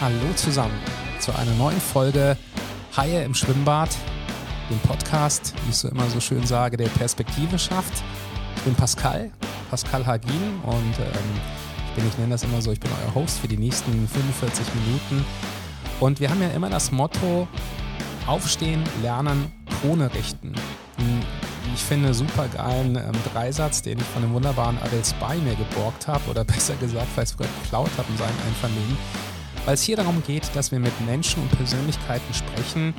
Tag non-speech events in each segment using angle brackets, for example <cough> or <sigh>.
Hallo zusammen zu einer neuen Folge Haie im Schwimmbad, dem Podcast, wie ich so immer so schön sage, der Perspektive schafft. Ich bin Pascal, Pascal Hagin und ähm, ich bin, ich nenne das immer so, ich bin euer Host für die nächsten 45 Minuten. Und wir haben ja immer das Motto, aufstehen, lernen, Krone richten. Ein, ich finde, super geilen ähm, Dreisatz, den ich von dem wunderbaren Adel Spy mir geborgt habe oder <laughs> besser gesagt vielleicht sogar geklaut habe in seinem Einvernehmen weil es hier darum geht, dass wir mit Menschen und Persönlichkeiten sprechen,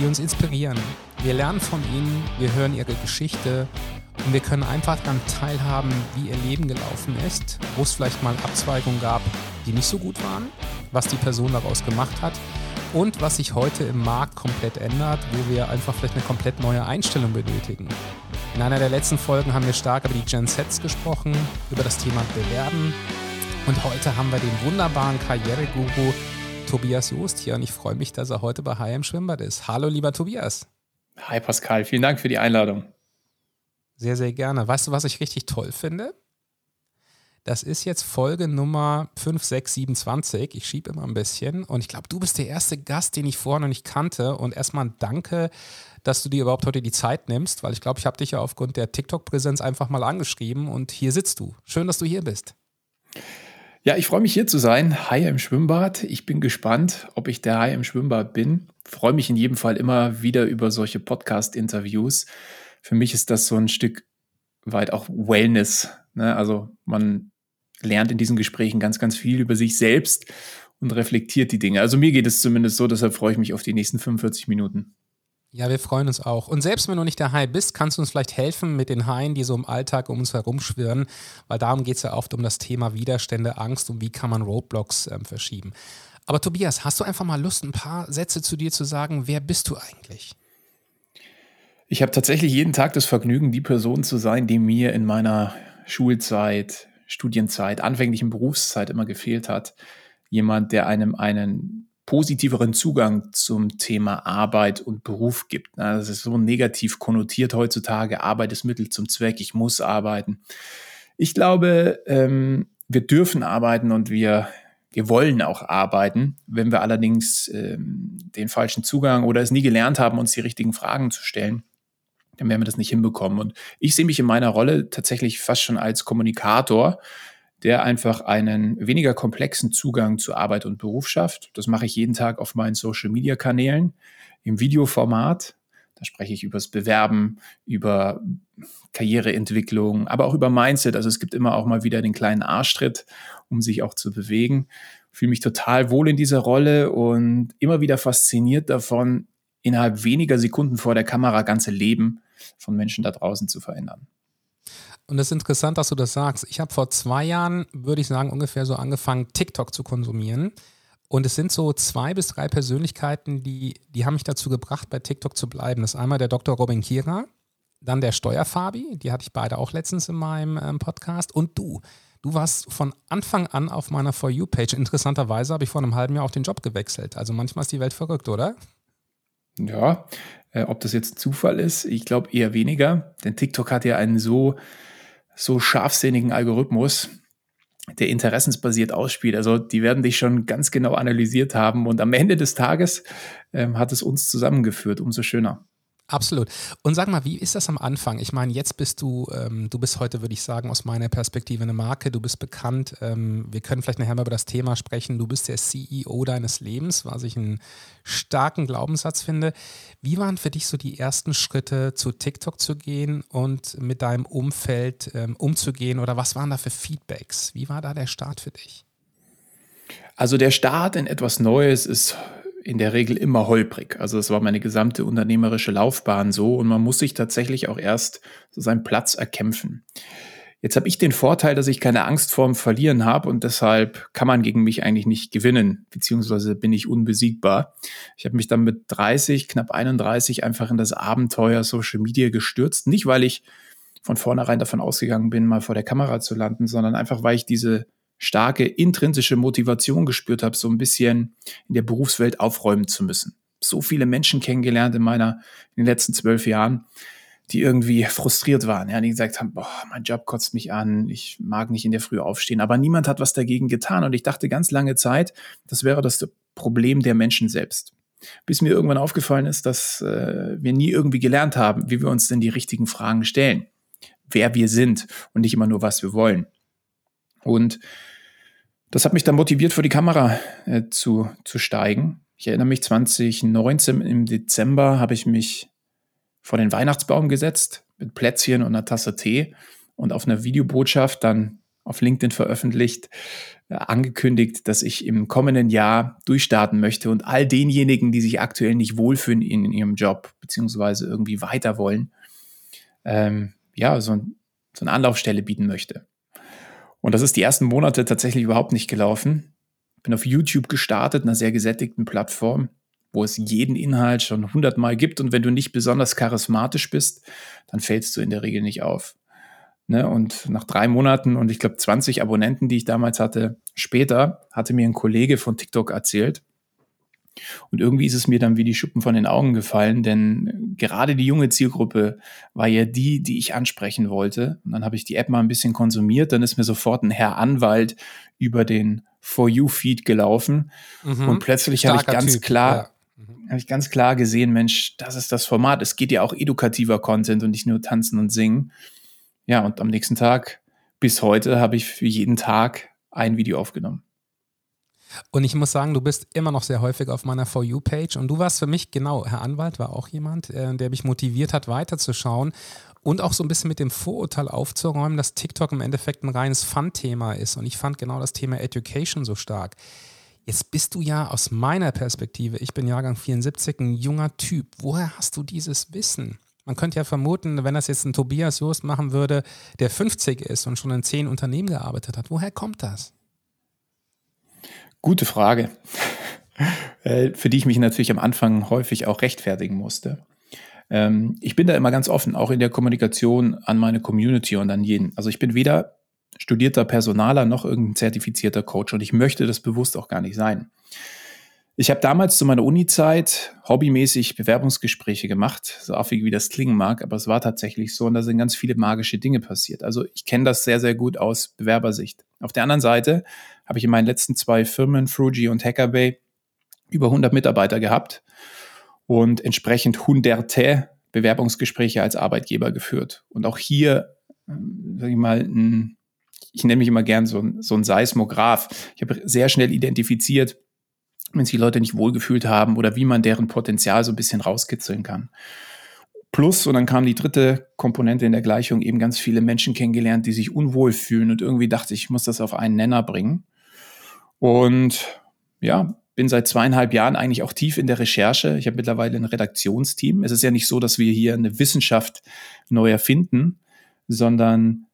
die uns inspirieren. Wir lernen von ihnen, wir hören ihre Geschichte und wir können einfach daran teilhaben, wie ihr Leben gelaufen ist, wo es vielleicht mal Abzweigungen gab, die nicht so gut waren, was die Person daraus gemacht hat und was sich heute im Markt komplett ändert, wo wir einfach vielleicht eine komplett neue Einstellung benötigen. In einer der letzten Folgen haben wir stark über die Gen Sets gesprochen, über das Thema Bewerben, und heute haben wir den wunderbaren Karriereguru Tobias Joost hier und ich freue mich, dass er heute bei im Schwimmbad ist. Hallo, lieber Tobias. Hi Pascal, vielen Dank für die Einladung. Sehr, sehr gerne. Weißt du, was ich richtig toll finde? Das ist jetzt Folge Nummer 5627. Ich schiebe immer ein bisschen. Und ich glaube, du bist der erste Gast, den ich vorher noch nicht kannte. Und erstmal danke, dass du dir überhaupt heute die Zeit nimmst, weil ich glaube, ich habe dich ja aufgrund der TikTok-Präsenz einfach mal angeschrieben und hier sitzt du. Schön, dass du hier bist. Ja, ich freue mich hier zu sein. Hai im Schwimmbad. Ich bin gespannt, ob ich der Hai im Schwimmbad bin. Freue mich in jedem Fall immer wieder über solche Podcast-Interviews. Für mich ist das so ein Stück weit auch Wellness. Ne? Also man lernt in diesen Gesprächen ganz, ganz viel über sich selbst und reflektiert die Dinge. Also mir geht es zumindest so, deshalb freue ich mich auf die nächsten 45 Minuten. Ja, wir freuen uns auch. Und selbst wenn du nicht der Hai bist, kannst du uns vielleicht helfen mit den Haien, die so im Alltag um uns herumschwirren, weil darum geht es ja oft um das Thema Widerstände, Angst und wie kann man Roadblocks ähm, verschieben. Aber Tobias, hast du einfach mal Lust, ein paar Sätze zu dir zu sagen? Wer bist du eigentlich? Ich habe tatsächlich jeden Tag das Vergnügen, die Person zu sein, die mir in meiner Schulzeit, Studienzeit, anfänglichen Berufszeit immer gefehlt hat. Jemand, der einem einen positiveren Zugang zum Thema Arbeit und Beruf gibt. Das ist so negativ konnotiert heutzutage. Arbeit ist Mittel zum Zweck. Ich muss arbeiten. Ich glaube, ähm, wir dürfen arbeiten und wir, wir wollen auch arbeiten. Wenn wir allerdings ähm, den falschen Zugang oder es nie gelernt haben, uns die richtigen Fragen zu stellen, dann werden wir das nicht hinbekommen. Und ich sehe mich in meiner Rolle tatsächlich fast schon als Kommunikator, der einfach einen weniger komplexen Zugang zu Arbeit und Beruf schafft. Das mache ich jeden Tag auf meinen Social-Media-Kanälen im Videoformat. Da spreche ich über das Bewerben, über Karriereentwicklung, aber auch über Mindset. Also es gibt immer auch mal wieder den kleinen Arschtritt, um sich auch zu bewegen. Fühle mich total wohl in dieser Rolle und immer wieder fasziniert davon, innerhalb weniger Sekunden vor der Kamera ganze Leben von Menschen da draußen zu verändern. Und es ist interessant, dass du das sagst. Ich habe vor zwei Jahren, würde ich sagen, ungefähr so angefangen, TikTok zu konsumieren. Und es sind so zwei bis drei Persönlichkeiten, die, die haben mich dazu gebracht, bei TikTok zu bleiben. Das ist einmal der Dr. Robin Kira, dann der Steuerfabi, die hatte ich beide auch letztens in meinem ähm, Podcast, und du. Du warst von Anfang an auf meiner For You-Page. Interessanterweise habe ich vor einem halben Jahr auch den Job gewechselt. Also manchmal ist die Welt verrückt, oder? Ja, äh, ob das jetzt Zufall ist, ich glaube eher weniger. Denn TikTok hat ja einen so so scharfsinnigen Algorithmus, der interessensbasiert ausspielt. Also die werden dich schon ganz genau analysiert haben und am Ende des Tages ähm, hat es uns zusammengeführt. Umso schöner. Absolut. Und sag mal, wie ist das am Anfang? Ich meine, jetzt bist du, ähm, du bist heute, würde ich sagen, aus meiner Perspektive eine Marke, du bist bekannt. Ähm, wir können vielleicht nachher mal über das Thema sprechen. Du bist der CEO deines Lebens, was ich einen starken Glaubenssatz finde. Wie waren für dich so die ersten Schritte, zu TikTok zu gehen und mit deinem Umfeld ähm, umzugehen? Oder was waren da für Feedbacks? Wie war da der Start für dich? Also der Start in etwas Neues ist in der Regel immer holprig. Also das war meine gesamte unternehmerische Laufbahn so und man muss sich tatsächlich auch erst so seinen Platz erkämpfen. Jetzt habe ich den Vorteil, dass ich keine Angst vorm Verlieren habe und deshalb kann man gegen mich eigentlich nicht gewinnen, beziehungsweise bin ich unbesiegbar. Ich habe mich dann mit 30, knapp 31 einfach in das Abenteuer Social Media gestürzt. Nicht, weil ich von vornherein davon ausgegangen bin, mal vor der Kamera zu landen, sondern einfach, weil ich diese starke intrinsische Motivation gespürt habe, so ein bisschen in der Berufswelt aufräumen zu müssen. So viele Menschen kennengelernt in meiner, in den letzten zwölf Jahren, die irgendwie frustriert waren, ja, die gesagt haben, boah, mein Job kotzt mich an, ich mag nicht in der Früh aufstehen, aber niemand hat was dagegen getan und ich dachte ganz lange Zeit, das wäre das Problem der Menschen selbst. Bis mir irgendwann aufgefallen ist, dass äh, wir nie irgendwie gelernt haben, wie wir uns denn die richtigen Fragen stellen, wer wir sind und nicht immer nur, was wir wollen. Und das hat mich dann motiviert, vor die Kamera äh, zu, zu steigen. Ich erinnere mich, 2019 im Dezember habe ich mich vor den Weihnachtsbaum gesetzt mit Plätzchen und einer Tasse Tee und auf einer Videobotschaft dann auf LinkedIn veröffentlicht, äh, angekündigt, dass ich im kommenden Jahr durchstarten möchte und all denjenigen, die sich aktuell nicht wohlfühlen in, in ihrem Job, beziehungsweise irgendwie weiter wollen, ähm, ja, so, ein, so eine Anlaufstelle bieten möchte. Und das ist die ersten Monate tatsächlich überhaupt nicht gelaufen. Bin auf YouTube gestartet, einer sehr gesättigten Plattform, wo es jeden Inhalt schon hundertmal gibt. Und wenn du nicht besonders charismatisch bist, dann fällst du in der Regel nicht auf. Ne? Und nach drei Monaten und ich glaube 20 Abonnenten, die ich damals hatte, später hatte mir ein Kollege von TikTok erzählt, und irgendwie ist es mir dann wie die Schuppen von den Augen gefallen, denn gerade die junge Zielgruppe war ja die, die ich ansprechen wollte. Und dann habe ich die App mal ein bisschen konsumiert, dann ist mir sofort ein Herr Anwalt über den For You Feed gelaufen mhm. und plötzlich habe ich ganz typ, klar ja. Mhm. habe ich ganz klar gesehen, Mensch, das ist das Format. Es geht ja auch edukativer Content und nicht nur tanzen und singen. Ja, und am nächsten Tag bis heute habe ich für jeden Tag ein Video aufgenommen. Und ich muss sagen, du bist immer noch sehr häufig auf meiner For You-Page und du warst für mich, genau, Herr Anwalt war auch jemand, äh, der mich motiviert hat, weiterzuschauen und auch so ein bisschen mit dem Vorurteil aufzuräumen, dass TikTok im Endeffekt ein reines Fun-Thema ist. Und ich fand genau das Thema Education so stark. Jetzt bist du ja aus meiner Perspektive, ich bin Jahrgang 74, ein junger Typ. Woher hast du dieses Wissen? Man könnte ja vermuten, wenn das jetzt ein Tobias Jost machen würde, der 50 ist und schon in zehn Unternehmen gearbeitet hat. Woher kommt das? Gute Frage, <laughs> äh, für die ich mich natürlich am Anfang häufig auch rechtfertigen musste. Ähm, ich bin da immer ganz offen, auch in der Kommunikation an meine Community und an jeden. Also ich bin weder studierter Personaler noch irgendein zertifizierter Coach und ich möchte das bewusst auch gar nicht sein. Ich habe damals zu meiner Uni-Zeit hobbymäßig Bewerbungsgespräche gemacht, so affig wie das klingen mag, aber es war tatsächlich so und da sind ganz viele magische Dinge passiert. Also ich kenne das sehr, sehr gut aus Bewerbersicht. Auf der anderen Seite habe ich in meinen letzten zwei Firmen, Fruji und Hackerbay, über 100 Mitarbeiter gehabt und entsprechend hunderte Bewerbungsgespräche als Arbeitgeber geführt. Und auch hier, ähm, sage ich mal, ein, ich nenne mich immer gern so ein, so ein Seismograph. Ich habe sehr schnell identifiziert, wenn sich Leute nicht wohlgefühlt haben oder wie man deren Potenzial so ein bisschen rauskitzeln kann. Plus, und dann kam die dritte Komponente in der Gleichung, eben ganz viele Menschen kennengelernt, die sich unwohl fühlen und irgendwie dachte ich muss das auf einen Nenner bringen. Und ja, bin seit zweieinhalb Jahren eigentlich auch tief in der Recherche. Ich habe mittlerweile ein Redaktionsteam. Es ist ja nicht so, dass wir hier eine Wissenschaft neu erfinden, sondern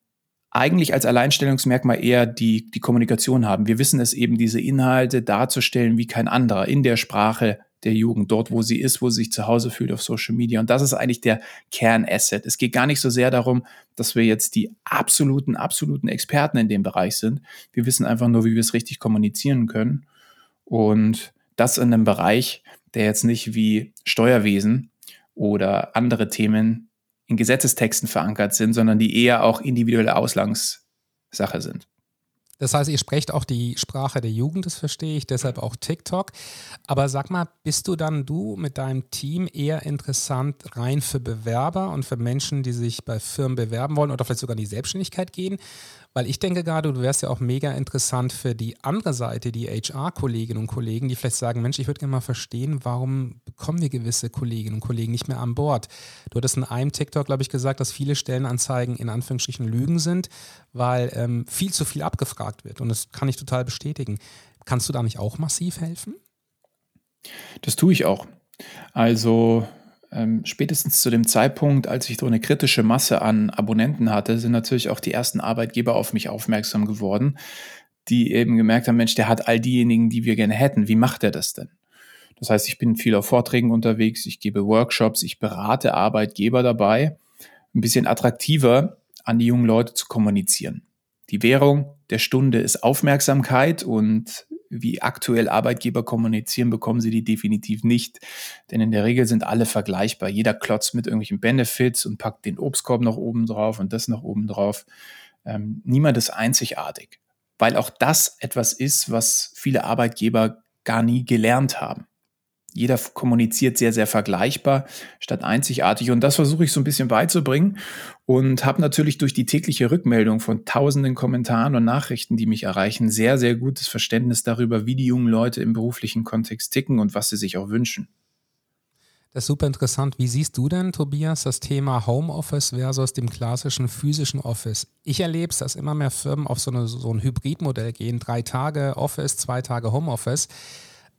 eigentlich als Alleinstellungsmerkmal eher die, die Kommunikation haben. Wir wissen es eben, diese Inhalte darzustellen wie kein anderer in der Sprache der Jugend, dort, wo sie ist, wo sie sich zu Hause fühlt auf Social Media. Und das ist eigentlich der Kernasset. Es geht gar nicht so sehr darum, dass wir jetzt die absoluten, absoluten Experten in dem Bereich sind. Wir wissen einfach nur, wie wir es richtig kommunizieren können. Und das in einem Bereich, der jetzt nicht wie Steuerwesen oder andere Themen in Gesetzestexten verankert sind, sondern die eher auch individuelle Ausgangssache sind. Das heißt, ihr sprecht auch die Sprache der Jugend, das verstehe ich, deshalb auch TikTok. Aber sag mal, bist du dann du mit deinem Team eher interessant rein für Bewerber und für Menschen, die sich bei Firmen bewerben wollen oder vielleicht sogar in die Selbstständigkeit gehen? Weil ich denke gerade, du wärst ja auch mega interessant für die andere Seite, die HR-Kolleginnen und Kollegen, die vielleicht sagen, Mensch, ich würde gerne mal verstehen, warum bekommen wir gewisse Kolleginnen und Kollegen nicht mehr an Bord? Du hattest in einem TikTok, glaube ich, gesagt, dass viele Stellenanzeigen in Anführungsstrichen Lügen sind, weil ähm, viel zu viel abgefragt wird. Und das kann ich total bestätigen. Kannst du da nicht auch massiv helfen? Das tue ich auch. Also ähm, spätestens zu dem Zeitpunkt, als ich so eine kritische Masse an Abonnenten hatte, sind natürlich auch die ersten Arbeitgeber auf mich aufmerksam geworden, die eben gemerkt haben, Mensch, der hat all diejenigen, die wir gerne hätten. Wie macht er das denn? Das heißt, ich bin viel auf Vorträgen unterwegs, ich gebe Workshops, ich berate Arbeitgeber dabei, ein bisschen attraktiver an die jungen Leute zu kommunizieren. Die Währung der Stunde ist Aufmerksamkeit und wie aktuell Arbeitgeber kommunizieren, bekommen sie die definitiv nicht. Denn in der Regel sind alle vergleichbar. Jeder klotzt mit irgendwelchen Benefits und packt den Obstkorb noch oben drauf und das noch oben drauf. Ähm, niemand ist einzigartig, weil auch das etwas ist, was viele Arbeitgeber gar nie gelernt haben jeder kommuniziert sehr, sehr vergleichbar statt einzigartig. Und das versuche ich so ein bisschen beizubringen und habe natürlich durch die tägliche Rückmeldung von tausenden Kommentaren und Nachrichten, die mich erreichen, sehr, sehr gutes Verständnis darüber, wie die jungen Leute im beruflichen Kontext ticken und was sie sich auch wünschen. Das ist super interessant. Wie siehst du denn, Tobias, das Thema Homeoffice versus dem klassischen physischen Office? Ich erlebe es, dass immer mehr Firmen auf so, eine, so ein Hybridmodell gehen. Drei Tage Office, zwei Tage Homeoffice.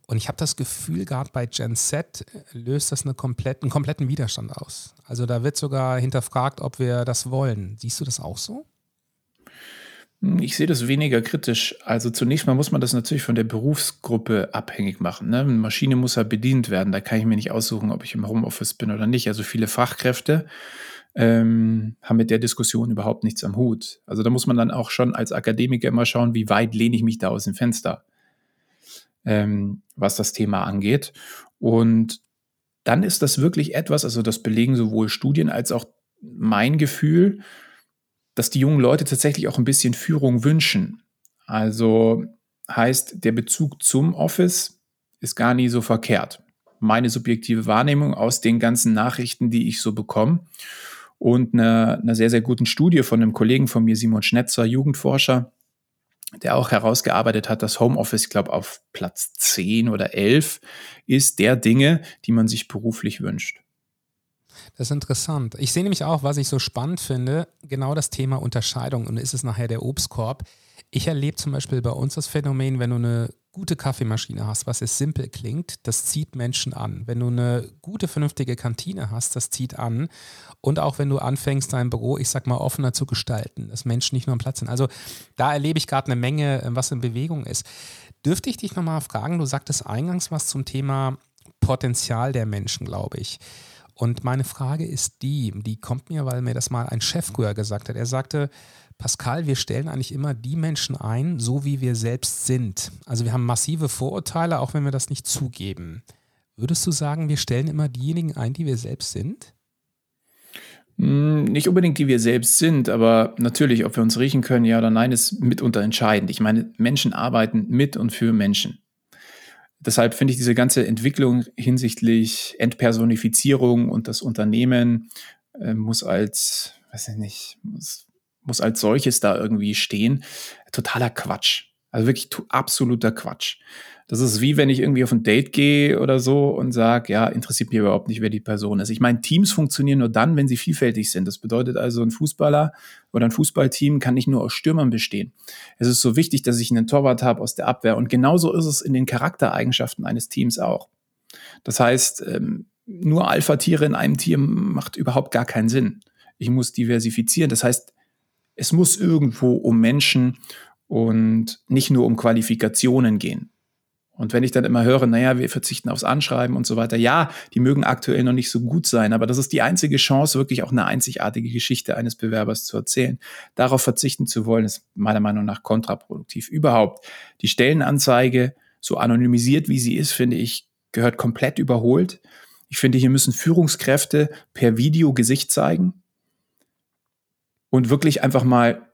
Und ich habe das Gefühl, gerade bei Gen Z löst das eine komplett, einen kompletten Widerstand aus. Also da wird sogar hinterfragt, ob wir das wollen. Siehst du das auch so? Ich sehe das weniger kritisch. Also zunächst mal muss man das natürlich von der Berufsgruppe abhängig machen. Ne? Eine Maschine muss ja bedient werden. Da kann ich mir nicht aussuchen, ob ich im Homeoffice bin oder nicht. Also viele Fachkräfte ähm, haben mit der Diskussion überhaupt nichts am Hut. Also da muss man dann auch schon als Akademiker immer schauen, wie weit lehne ich mich da aus dem Fenster ähm, was das Thema angeht. Und dann ist das wirklich etwas, also das belegen sowohl Studien als auch mein Gefühl, dass die jungen Leute tatsächlich auch ein bisschen Führung wünschen. Also heißt, der Bezug zum Office ist gar nie so verkehrt. Meine subjektive Wahrnehmung aus den ganzen Nachrichten, die ich so bekomme. Und einer, einer sehr, sehr guten Studie von einem Kollegen von mir, Simon Schnetzer, Jugendforscher, der auch herausgearbeitet hat, dass Homeoffice, glaube, auf Platz 10 oder 11 ist der Dinge, die man sich beruflich wünscht. Das ist interessant. Ich sehe nämlich auch, was ich so spannend finde, genau das Thema Unterscheidung und ist es nachher der Obstkorb. Ich erlebe zum Beispiel bei uns das Phänomen, wenn du eine gute Kaffeemaschine hast, was es simpel klingt, das zieht Menschen an. Wenn du eine gute, vernünftige Kantine hast, das zieht an. Und auch wenn du anfängst, dein Büro, ich sag mal, offener zu gestalten, dass Menschen nicht nur am Platz sind. Also da erlebe ich gerade eine Menge, äh, was in Bewegung ist. Dürfte ich dich nochmal fragen, du sagtest eingangs was zum Thema Potenzial der Menschen, glaube ich. Und meine Frage ist die, die kommt mir, weil mir das mal ein Chef früher gesagt hat. Er sagte, Pascal, wir stellen eigentlich immer die Menschen ein, so wie wir selbst sind. Also wir haben massive Vorurteile, auch wenn wir das nicht zugeben. Würdest du sagen, wir stellen immer diejenigen ein, die wir selbst sind? Hm, nicht unbedingt, die wir selbst sind, aber natürlich, ob wir uns riechen können, ja oder nein, ist mitunter entscheidend. Ich meine, Menschen arbeiten mit und für Menschen. Deshalb finde ich diese ganze Entwicklung hinsichtlich Entpersonifizierung und das Unternehmen äh, muss als, weiß ich nicht, muss muss als solches da irgendwie stehen. Totaler Quatsch. Also wirklich absoluter Quatsch. Das ist wie wenn ich irgendwie auf ein Date gehe oder so und sage, ja, interessiert mich überhaupt nicht, wer die Person ist. Ich meine, Teams funktionieren nur dann, wenn sie vielfältig sind. Das bedeutet also, ein Fußballer oder ein Fußballteam kann nicht nur aus Stürmern bestehen. Es ist so wichtig, dass ich einen Torwart habe aus der Abwehr. Und genauso ist es in den Charaktereigenschaften eines Teams auch. Das heißt, ähm, nur Alpha-Tiere in einem Team macht überhaupt gar keinen Sinn. Ich muss diversifizieren. Das heißt, es muss irgendwo um Menschen und nicht nur um Qualifikationen gehen. Und wenn ich dann immer höre, naja, wir verzichten aufs Anschreiben und so weiter, ja, die mögen aktuell noch nicht so gut sein, aber das ist die einzige Chance, wirklich auch eine einzigartige Geschichte eines Bewerbers zu erzählen. Darauf verzichten zu wollen, ist meiner Meinung nach kontraproduktiv. Überhaupt. Die Stellenanzeige, so anonymisiert wie sie ist, finde ich, gehört komplett überholt. Ich finde, hier müssen Führungskräfte per Video Gesicht zeigen und wirklich einfach mal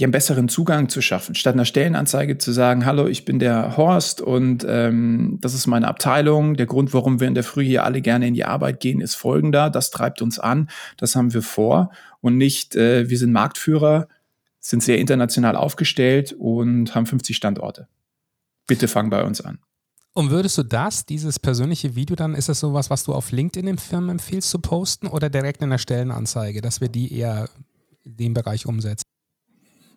einen besseren Zugang zu schaffen. Statt einer Stellenanzeige zu sagen, hallo, ich bin der Horst und ähm, das ist meine Abteilung. Der Grund, warum wir in der Früh hier alle gerne in die Arbeit gehen, ist folgender. Das treibt uns an, das haben wir vor und nicht, äh, wir sind Marktführer, sind sehr international aufgestellt und haben 50 Standorte. Bitte fang bei uns an. Und würdest du das, dieses persönliche Video dann, ist das sowas, was du auf LinkedIn den Firmen empfiehlst zu posten oder direkt in der Stellenanzeige, dass wir die eher dem Bereich umsetzt?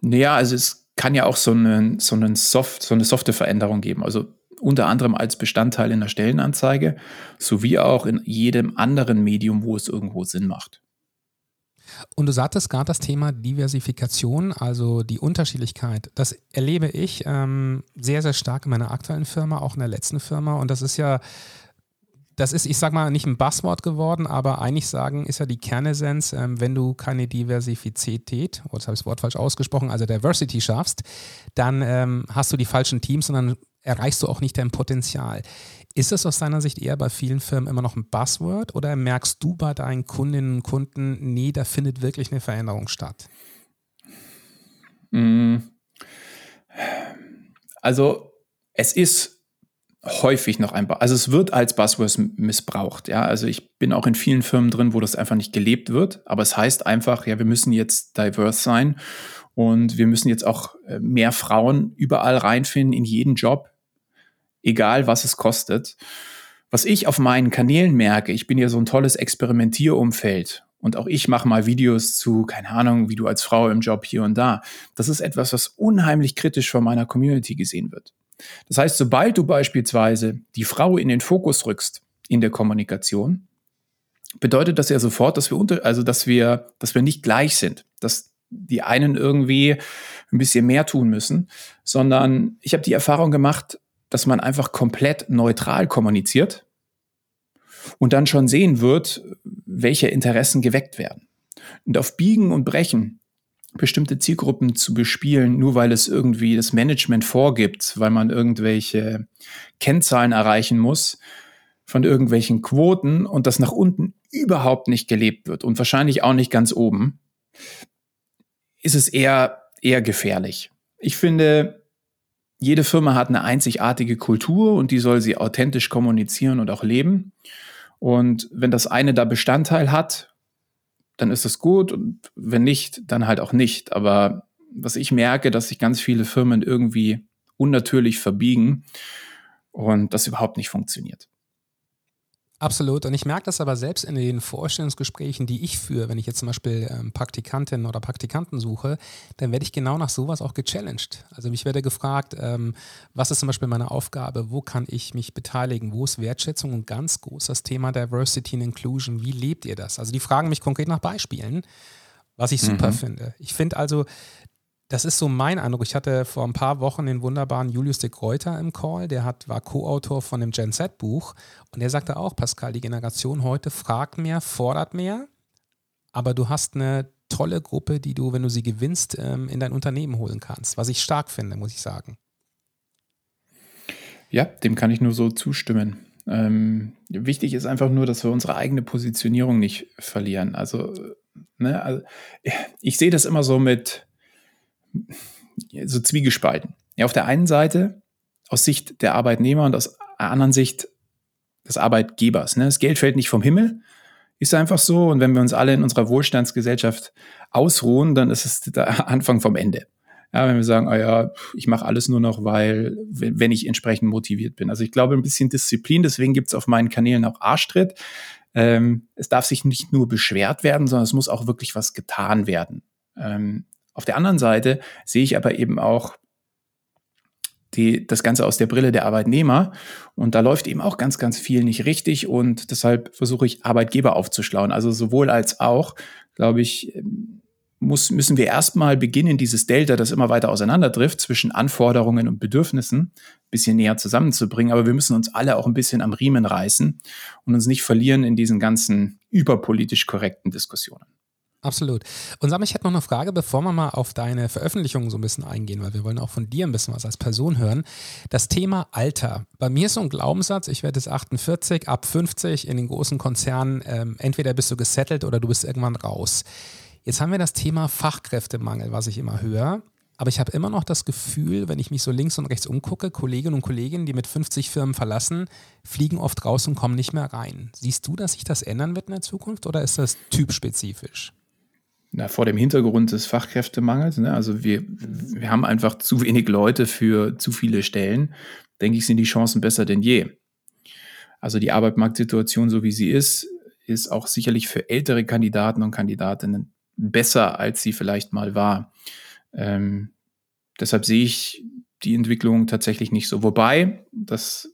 Naja, also es kann ja auch so, einen, so, einen Soft, so eine softe Veränderung geben. Also unter anderem als Bestandteil in der Stellenanzeige, sowie auch in jedem anderen Medium, wo es irgendwo Sinn macht. Und du sagtest gerade das Thema Diversifikation, also die Unterschiedlichkeit. Das erlebe ich ähm, sehr, sehr stark in meiner aktuellen Firma, auch in der letzten Firma. Und das ist ja das ist, ich sag mal, nicht ein Buzzword geworden, aber eigentlich sagen, ist ja die Kernessenz, ähm, wenn du keine Diversifizität, oh, jetzt habe ich das Wort falsch ausgesprochen, also Diversity schaffst, dann ähm, hast du die falschen Teams und dann erreichst du auch nicht dein Potenzial. Ist das aus deiner Sicht eher bei vielen Firmen immer noch ein Buzzword oder merkst du bei deinen Kundinnen und Kunden, nee, da findet wirklich eine Veränderung statt? Mm. Also es ist häufig noch ein, also es wird als Buzzword missbraucht. Ja, also ich bin auch in vielen Firmen drin, wo das einfach nicht gelebt wird. Aber es heißt einfach, ja, wir müssen jetzt diverse sein und wir müssen jetzt auch äh, mehr Frauen überall reinfinden in jeden Job, egal was es kostet. Was ich auf meinen Kanälen merke, ich bin ja so ein tolles Experimentierumfeld und auch ich mache mal Videos zu, keine Ahnung, wie du als Frau im Job hier und da. Das ist etwas, was unheimlich kritisch von meiner Community gesehen wird. Das heißt, sobald du beispielsweise die Frau in den Fokus rückst in der Kommunikation, bedeutet das ja sofort, dass wir unter, also dass wir, dass wir nicht gleich sind, dass die einen irgendwie ein bisschen mehr tun müssen, sondern ich habe die Erfahrung gemacht, dass man einfach komplett neutral kommuniziert und dann schon sehen wird, welche Interessen geweckt werden. Und auf Biegen und Brechen bestimmte Zielgruppen zu bespielen, nur weil es irgendwie das Management vorgibt, weil man irgendwelche Kennzahlen erreichen muss von irgendwelchen Quoten und das nach unten überhaupt nicht gelebt wird und wahrscheinlich auch nicht ganz oben, ist es eher, eher gefährlich. Ich finde, jede Firma hat eine einzigartige Kultur und die soll sie authentisch kommunizieren und auch leben. Und wenn das eine da Bestandteil hat, dann ist das gut und wenn nicht, dann halt auch nicht. Aber was ich merke, dass sich ganz viele Firmen irgendwie unnatürlich verbiegen und das überhaupt nicht funktioniert. Absolut. Und ich merke das aber selbst in den Vorstellungsgesprächen, die ich führe, wenn ich jetzt zum Beispiel ähm, Praktikantinnen oder Praktikanten suche, dann werde ich genau nach sowas auch gechallenged. Also ich werde gefragt, ähm, was ist zum Beispiel meine Aufgabe, wo kann ich mich beteiligen, wo ist Wertschätzung und ganz groß das Thema Diversity and Inclusion, wie lebt ihr das? Also die fragen mich konkret nach Beispielen was ich super mhm. finde. Ich finde also, das ist so mein Eindruck. Ich hatte vor ein paar Wochen den wunderbaren Julius de Greuter im Call, der hat, war Co-Autor von dem Gen Z-Buch und der sagte auch, Pascal, die Generation heute fragt mehr, fordert mehr, aber du hast eine tolle Gruppe, die du, wenn du sie gewinnst, ähm, in dein Unternehmen holen kannst, was ich stark finde, muss ich sagen. Ja, dem kann ich nur so zustimmen. Ähm, wichtig ist einfach nur, dass wir unsere eigene Positionierung nicht verlieren. Also, ne, also ich sehe das immer so mit, so zwiegespalten. Ja, auf der einen Seite aus Sicht der Arbeitnehmer und aus der anderen Sicht des Arbeitgebers. Ne? Das Geld fällt nicht vom Himmel, ist einfach so. Und wenn wir uns alle in unserer Wohlstandsgesellschaft ausruhen, dann ist es der Anfang vom Ende. Ja, wenn wir sagen, oh ja, ich mache alles nur noch, weil, wenn ich entsprechend motiviert bin. Also ich glaube, ein bisschen Disziplin, deswegen gibt es auf meinen Kanälen auch Arschtritt. Ähm, es darf sich nicht nur beschwert werden, sondern es muss auch wirklich was getan werden. Ähm, auf der anderen Seite sehe ich aber eben auch die, das Ganze aus der Brille der Arbeitnehmer. Und da läuft eben auch ganz, ganz viel nicht richtig. Und deshalb versuche ich Arbeitgeber aufzuschlauen. Also sowohl als auch, glaube ich, muss, müssen wir erstmal beginnen, dieses Delta, das immer weiter auseinanderdrifft zwischen Anforderungen und Bedürfnissen, ein bisschen näher zusammenzubringen. Aber wir müssen uns alle auch ein bisschen am Riemen reißen und uns nicht verlieren in diesen ganzen überpolitisch korrekten Diskussionen. Absolut. Und sag mal, ich hätte noch eine Frage, bevor wir mal auf deine Veröffentlichungen so ein bisschen eingehen, weil wir wollen auch von dir ein bisschen was als Person hören. Das Thema Alter. Bei mir ist so ein Glaubenssatz, ich werde jetzt 48, ab 50 in den großen Konzernen, ähm, entweder bist du gesettelt oder du bist irgendwann raus. Jetzt haben wir das Thema Fachkräftemangel, was ich immer höre. Aber ich habe immer noch das Gefühl, wenn ich mich so links und rechts umgucke, Kolleginnen und Kollegen, die mit 50 Firmen verlassen, fliegen oft raus und kommen nicht mehr rein. Siehst du, dass sich das ändern wird in der Zukunft oder ist das typspezifisch? Na, vor dem Hintergrund des Fachkräftemangels. Ne? Also wir, wir haben einfach zu wenig Leute für zu viele Stellen. Denke ich, sind die Chancen besser denn je. Also die Arbeitsmarktsituation, so wie sie ist, ist auch sicherlich für ältere Kandidaten und Kandidatinnen besser, als sie vielleicht mal war. Ähm, deshalb sehe ich die Entwicklung tatsächlich nicht so. Wobei, das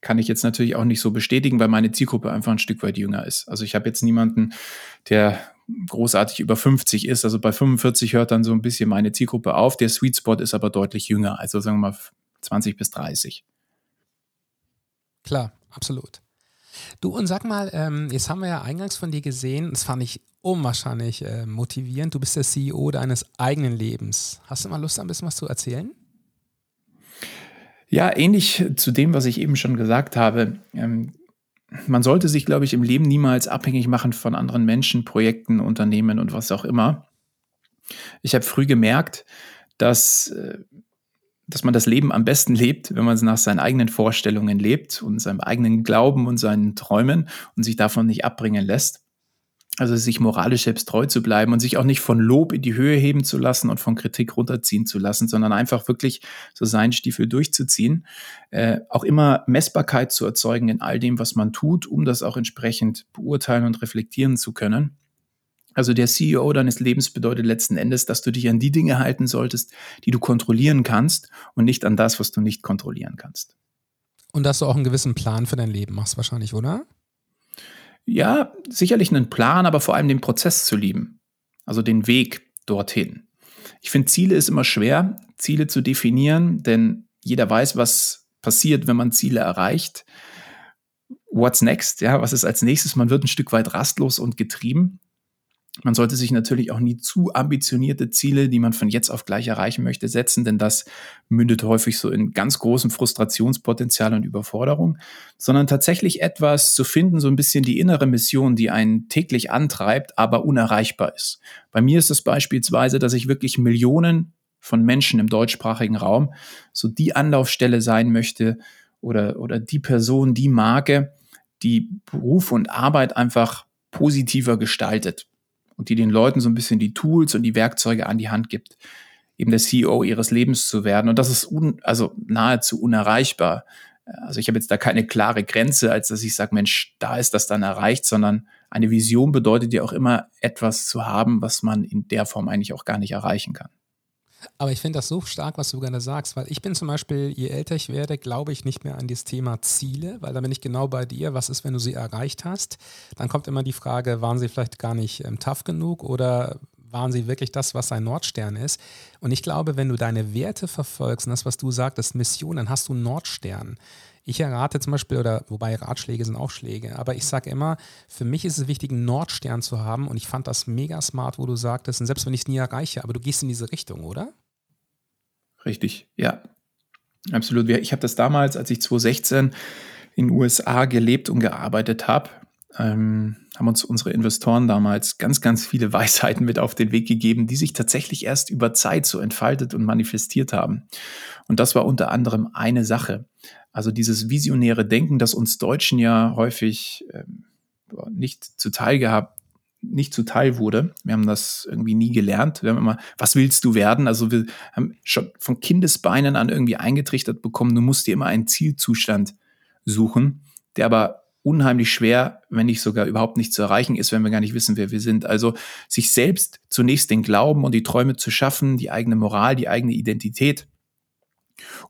kann ich jetzt natürlich auch nicht so bestätigen, weil meine Zielgruppe einfach ein Stück weit jünger ist. Also ich habe jetzt niemanden, der großartig über 50 ist. Also bei 45 hört dann so ein bisschen meine Zielgruppe auf. Der Sweet Spot ist aber deutlich jünger, also sagen wir mal 20 bis 30. Klar, absolut. Du und sag mal, ähm, jetzt haben wir ja eingangs von dir gesehen, das fand ich unwahrscheinlich äh, motivierend. Du bist der CEO deines eigenen Lebens. Hast du mal Lust, ein bisschen was zu erzählen? Ja, ähnlich zu dem, was ich eben schon gesagt habe. Ähm, man sollte sich, glaube ich, im Leben niemals abhängig machen von anderen Menschen, Projekten, Unternehmen und was auch immer. Ich habe früh gemerkt, dass, äh, dass man das Leben am besten lebt, wenn man es nach seinen eigenen Vorstellungen lebt und seinem eigenen Glauben und seinen Träumen und sich davon nicht abbringen lässt. Also sich moralisch selbst treu zu bleiben und sich auch nicht von Lob in die Höhe heben zu lassen und von Kritik runterziehen zu lassen, sondern einfach wirklich so seinen Stiefel durchzuziehen. Äh, auch immer Messbarkeit zu erzeugen in all dem, was man tut, um das auch entsprechend beurteilen und reflektieren zu können. Also der CEO deines Lebens bedeutet letzten Endes, dass du dich an die Dinge halten solltest, die du kontrollieren kannst und nicht an das, was du nicht kontrollieren kannst. Und dass du auch einen gewissen Plan für dein Leben machst wahrscheinlich, oder? Ja, sicherlich einen Plan, aber vor allem den Prozess zu lieben. Also den Weg dorthin. Ich finde, Ziele ist immer schwer, Ziele zu definieren, denn jeder weiß, was passiert, wenn man Ziele erreicht. What's next? Ja, was ist als nächstes? Man wird ein Stück weit rastlos und getrieben. Man sollte sich natürlich auch nie zu ambitionierte Ziele, die man von jetzt auf gleich erreichen möchte, setzen, denn das mündet häufig so in ganz großem Frustrationspotenzial und Überforderung, sondern tatsächlich etwas zu finden, so ein bisschen die innere Mission, die einen täglich antreibt, aber unerreichbar ist. Bei mir ist es beispielsweise, dass ich wirklich Millionen von Menschen im deutschsprachigen Raum so die Anlaufstelle sein möchte oder, oder die Person, die Marke, die Beruf und Arbeit einfach positiver gestaltet und die den Leuten so ein bisschen die Tools und die Werkzeuge an die Hand gibt, eben der CEO ihres Lebens zu werden. Und das ist un, also nahezu unerreichbar. Also ich habe jetzt da keine klare Grenze, als dass ich sage, Mensch, da ist das dann erreicht, sondern eine Vision bedeutet ja auch immer etwas zu haben, was man in der Form eigentlich auch gar nicht erreichen kann. Aber ich finde das so stark, was du gerade sagst, weil ich bin zum Beispiel, je älter ich werde, glaube ich nicht mehr an das Thema Ziele, weil da bin ich genau bei dir. Was ist, wenn du sie erreicht hast? Dann kommt immer die Frage, waren sie vielleicht gar nicht ähm, tough genug oder waren sie wirklich das, was ein Nordstern ist? Und ich glaube, wenn du deine Werte verfolgst und das, was du sagtest, Mission, dann hast du einen Nordstern. Ich errate zum Beispiel, oder wobei Ratschläge sind auch Schläge, aber ich sage immer, für mich ist es wichtig, einen Nordstern zu haben und ich fand das mega smart, wo du sagtest, und selbst wenn ich es nie erreiche, aber du gehst in diese Richtung, oder? Richtig, ja. Absolut. Ich habe das damals, als ich 2016 in den USA gelebt und gearbeitet habe, ähm, haben uns unsere Investoren damals ganz, ganz viele <laughs> Weisheiten mit auf den Weg gegeben, die sich tatsächlich erst über Zeit so entfaltet und manifestiert haben. Und das war unter anderem eine Sache. Also dieses visionäre Denken, das uns Deutschen ja häufig ähm, nicht zuteil gehabt, nicht zuteil wurde. Wir haben das irgendwie nie gelernt. Wir haben immer, was willst du werden? Also wir haben schon von Kindesbeinen an irgendwie eingetrichtert bekommen, du musst dir immer einen Zielzustand suchen, der aber unheimlich schwer, wenn nicht sogar überhaupt nicht zu erreichen ist, wenn wir gar nicht wissen, wer wir sind. Also sich selbst zunächst den Glauben und die Träume zu schaffen, die eigene Moral, die eigene Identität,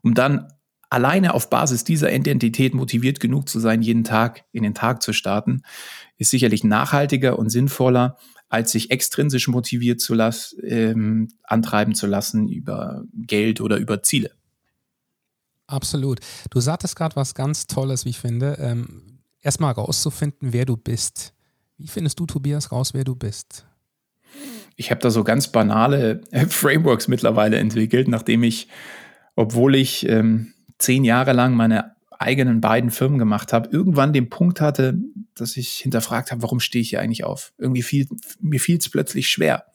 um dann alleine auf Basis dieser Identität motiviert genug zu sein, jeden Tag in den Tag zu starten, ist sicherlich nachhaltiger und sinnvoller, als sich extrinsisch motiviert zu lassen, ähm, antreiben zu lassen über Geld oder über Ziele. Absolut. Du sagtest gerade was ganz Tolles, wie ich finde. Ähm, Erstmal rauszufinden, wer du bist. Wie findest du, Tobias, raus, wer du bist? Ich habe da so ganz banale <laughs> Frameworks mittlerweile entwickelt, nachdem ich, obwohl ich ähm, zehn Jahre lang meine eigenen beiden Firmen gemacht habe, irgendwann den Punkt hatte, dass ich hinterfragt habe, warum stehe ich hier eigentlich auf? Irgendwie fiel, mir fiel es plötzlich schwer.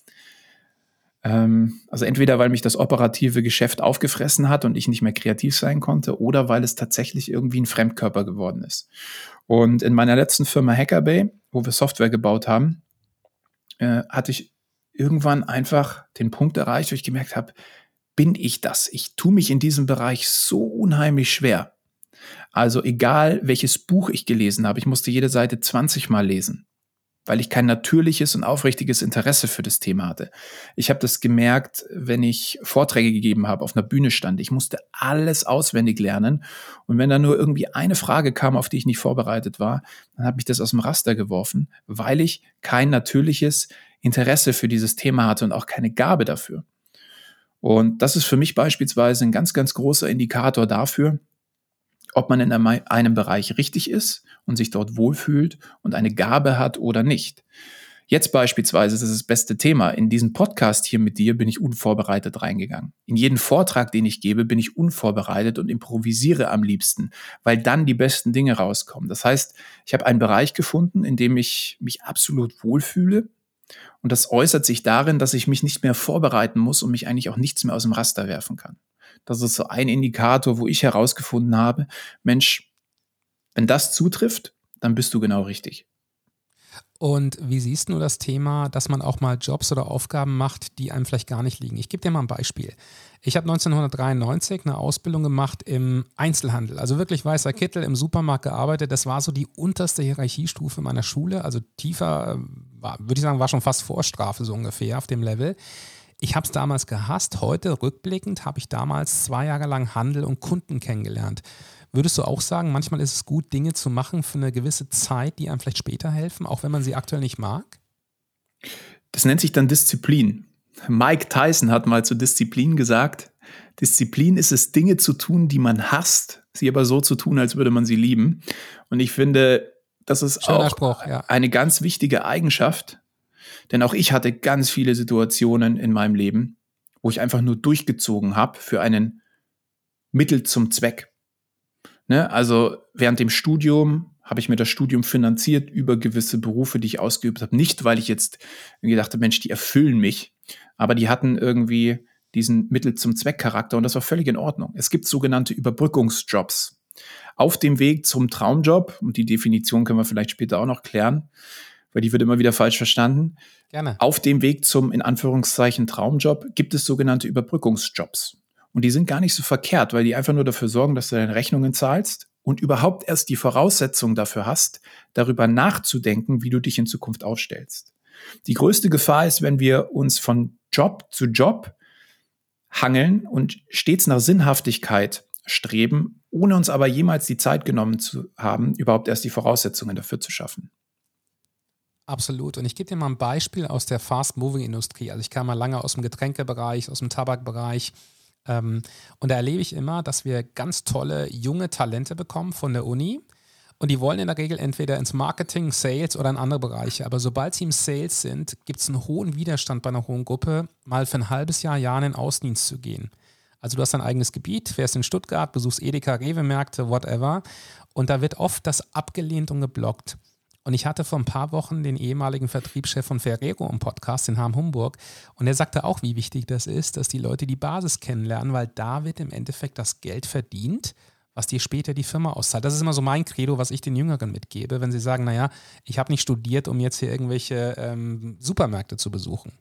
Ähm, also entweder, weil mich das operative Geschäft aufgefressen hat und ich nicht mehr kreativ sein konnte, oder weil es tatsächlich irgendwie ein Fremdkörper geworden ist. Und in meiner letzten Firma Hackerbay, wo wir Software gebaut haben, äh, hatte ich irgendwann einfach den Punkt erreicht, wo ich gemerkt habe, bin ich das? Ich tue mich in diesem Bereich so unheimlich schwer. Also egal, welches Buch ich gelesen habe, ich musste jede Seite 20 Mal lesen, weil ich kein natürliches und aufrichtiges Interesse für das Thema hatte. Ich habe das gemerkt, wenn ich Vorträge gegeben habe, auf einer Bühne stand. Ich musste alles auswendig lernen. Und wenn da nur irgendwie eine Frage kam, auf die ich nicht vorbereitet war, dann habe ich das aus dem Raster geworfen, weil ich kein natürliches Interesse für dieses Thema hatte und auch keine Gabe dafür. Und das ist für mich beispielsweise ein ganz, ganz großer Indikator dafür, ob man in einem Bereich richtig ist und sich dort wohlfühlt und eine Gabe hat oder nicht. Jetzt beispielsweise, das ist das beste Thema, in diesen Podcast hier mit dir bin ich unvorbereitet reingegangen. In jeden Vortrag, den ich gebe, bin ich unvorbereitet und improvisiere am liebsten, weil dann die besten Dinge rauskommen. Das heißt, ich habe einen Bereich gefunden, in dem ich mich absolut wohlfühle. Und das äußert sich darin, dass ich mich nicht mehr vorbereiten muss und mich eigentlich auch nichts mehr aus dem Raster werfen kann. Das ist so ein Indikator, wo ich herausgefunden habe, Mensch, wenn das zutrifft, dann bist du genau richtig. Und wie siehst du das Thema, dass man auch mal Jobs oder Aufgaben macht, die einem vielleicht gar nicht liegen? Ich gebe dir mal ein Beispiel. Ich habe 1993 eine Ausbildung gemacht im Einzelhandel, also wirklich weißer Kittel im Supermarkt gearbeitet. Das war so die unterste Hierarchiestufe meiner Schule, also tiefer, äh, würde ich sagen, war schon fast Vorstrafe so ungefähr auf dem Level. Ich habe es damals gehasst. Heute, rückblickend, habe ich damals zwei Jahre lang Handel und Kunden kennengelernt. Würdest du auch sagen, manchmal ist es gut, Dinge zu machen für eine gewisse Zeit, die einem vielleicht später helfen, auch wenn man sie aktuell nicht mag? Das nennt sich dann Disziplin. Mike Tyson hat mal zu Disziplin gesagt, Disziplin ist es, Dinge zu tun, die man hasst, sie aber so zu tun, als würde man sie lieben. Und ich finde, das ist Schöner auch Spruch, ja. eine ganz wichtige Eigenschaft, denn auch ich hatte ganz viele Situationen in meinem Leben, wo ich einfach nur durchgezogen habe für einen Mittel zum Zweck. Ne? Also während dem Studium habe ich mir das Studium finanziert über gewisse Berufe, die ich ausgeübt habe. Nicht, weil ich jetzt gedacht habe, Mensch, die erfüllen mich, aber die hatten irgendwie diesen Mittel zum Zweck Charakter und das war völlig in Ordnung. Es gibt sogenannte Überbrückungsjobs. Auf dem Weg zum Traumjob, und die Definition können wir vielleicht später auch noch klären, weil die wird immer wieder falsch verstanden. Gerne. Auf dem Weg zum, in Anführungszeichen, Traumjob gibt es sogenannte Überbrückungsjobs. Und die sind gar nicht so verkehrt, weil die einfach nur dafür sorgen, dass du deine Rechnungen zahlst und überhaupt erst die Voraussetzung dafür hast, darüber nachzudenken, wie du dich in Zukunft aufstellst. Die größte Gefahr ist, wenn wir uns von Job zu Job hangeln und stets nach Sinnhaftigkeit streben, ohne uns aber jemals die Zeit genommen zu haben, überhaupt erst die Voraussetzungen dafür zu schaffen. Absolut. Und ich gebe dir mal ein Beispiel aus der Fast-Moving-Industrie. Also ich kam mal lange aus dem Getränkebereich, aus dem Tabakbereich ähm, und da erlebe ich immer, dass wir ganz tolle junge Talente bekommen von der Uni. Und die wollen in der Regel entweder ins Marketing, Sales oder in andere Bereiche. Aber sobald sie im Sales sind, gibt es einen hohen Widerstand bei einer hohen Gruppe, mal für ein halbes Jahr, Jahr in den Außendienst zu gehen. Also du hast dein eigenes Gebiet, fährst in Stuttgart, besuchst Edeka, Rewe-Märkte, whatever. Und da wird oft das abgelehnt und geblockt. Und ich hatte vor ein paar Wochen den ehemaligen Vertriebschef von Ferrero im Podcast in Ham-Humburg und er sagte auch, wie wichtig das ist, dass die Leute die Basis kennenlernen, weil da wird im Endeffekt das Geld verdient, was dir später die Firma auszahlt. Das ist immer so mein Credo, was ich den Jüngeren mitgebe, wenn sie sagen, naja, ich habe nicht studiert, um jetzt hier irgendwelche ähm, Supermärkte zu besuchen.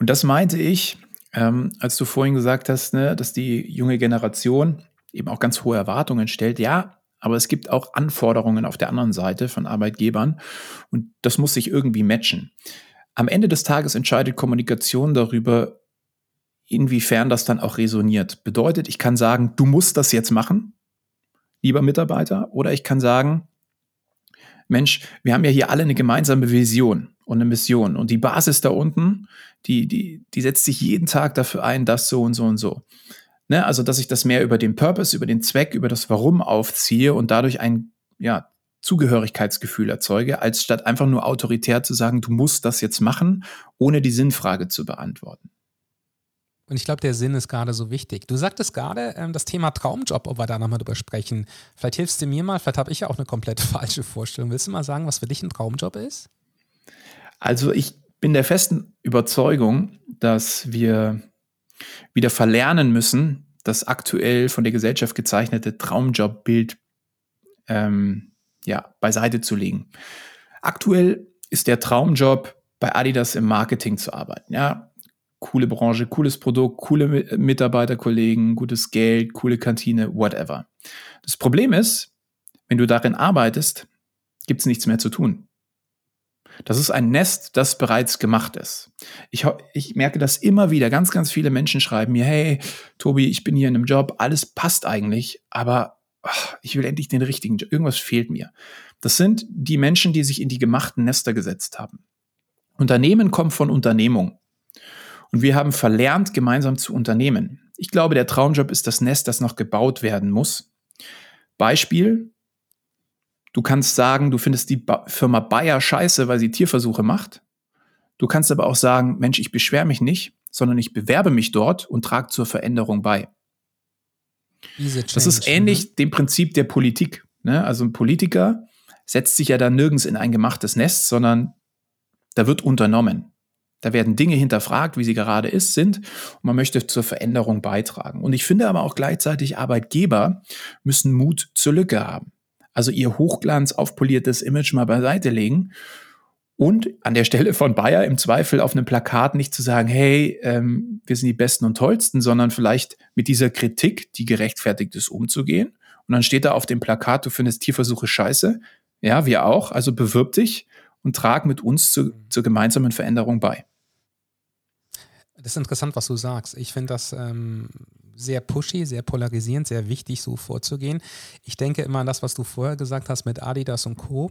Und das meinte ich, ähm, als du vorhin gesagt hast, ne, dass die junge Generation eben auch ganz hohe Erwartungen stellt. Ja, aber es gibt auch Anforderungen auf der anderen Seite von Arbeitgebern und das muss sich irgendwie matchen. Am Ende des Tages entscheidet Kommunikation darüber, inwiefern das dann auch resoniert. Bedeutet, ich kann sagen, du musst das jetzt machen, lieber Mitarbeiter, oder ich kann sagen, Mensch, wir haben ja hier alle eine gemeinsame Vision und eine Mission und die Basis da unten, die, die, die setzt sich jeden Tag dafür ein, das so und so und so. Ne? Also, dass ich das mehr über den Purpose, über den Zweck, über das Warum aufziehe und dadurch ein ja, Zugehörigkeitsgefühl erzeuge, als statt einfach nur autoritär zu sagen, du musst das jetzt machen, ohne die Sinnfrage zu beantworten. Und ich glaube, der Sinn ist gerade so wichtig. Du sagtest gerade ähm, das Thema Traumjob, ob wir da nochmal drüber sprechen. Vielleicht hilfst du mir mal, vielleicht habe ich ja auch eine komplett <laughs> falsche Vorstellung. Willst du mal sagen, was für dich ein Traumjob ist? Also ich bin der festen Überzeugung, dass wir wieder verlernen müssen, das aktuell von der Gesellschaft gezeichnete Traumjobbild ähm, ja, beiseite zu legen. Aktuell ist der Traumjob bei Adidas im Marketing zu arbeiten. Ja, coole Branche, cooles Produkt, coole Mitarbeiterkollegen, gutes Geld, coole Kantine, whatever. Das Problem ist, wenn du darin arbeitest, gibt es nichts mehr zu tun. Das ist ein Nest, das bereits gemacht ist. Ich, ich merke das immer wieder. Ganz, ganz viele Menschen schreiben mir, hey, Tobi, ich bin hier in einem Job, alles passt eigentlich, aber ach, ich will endlich den richtigen Job. Irgendwas fehlt mir. Das sind die Menschen, die sich in die gemachten Nester gesetzt haben. Unternehmen kommt von Unternehmung. Und wir haben verlernt, gemeinsam zu unternehmen. Ich glaube, der Traumjob ist das Nest, das noch gebaut werden muss. Beispiel, Du kannst sagen, du findest die ba Firma Bayer scheiße, weil sie Tierversuche macht. Du kannst aber auch sagen, Mensch, ich beschwere mich nicht, sondern ich bewerbe mich dort und trage zur Veränderung bei. Das ist ähnlich mhm. dem Prinzip der Politik. Ne? Also ein Politiker setzt sich ja da nirgends in ein gemachtes Nest, sondern da wird unternommen. Da werden Dinge hinterfragt, wie sie gerade ist, sind, und man möchte zur Veränderung beitragen. Und ich finde aber auch gleichzeitig, Arbeitgeber müssen Mut zur Lücke haben. Also ihr Hochglanz aufpoliertes Image mal beiseite legen und an der Stelle von Bayer im Zweifel auf einem Plakat nicht zu sagen, hey, ähm, wir sind die Besten und Tollsten, sondern vielleicht mit dieser Kritik, die gerechtfertigt ist, umzugehen. Und dann steht da auf dem Plakat, du findest Tierversuche scheiße. Ja, wir auch. Also bewirb dich und trag mit uns zu, zur gemeinsamen Veränderung bei. Das ist interessant, was du sagst. Ich finde das ähm, sehr pushy, sehr polarisierend, sehr wichtig, so vorzugehen. Ich denke immer an das, was du vorher gesagt hast mit Adidas und Co.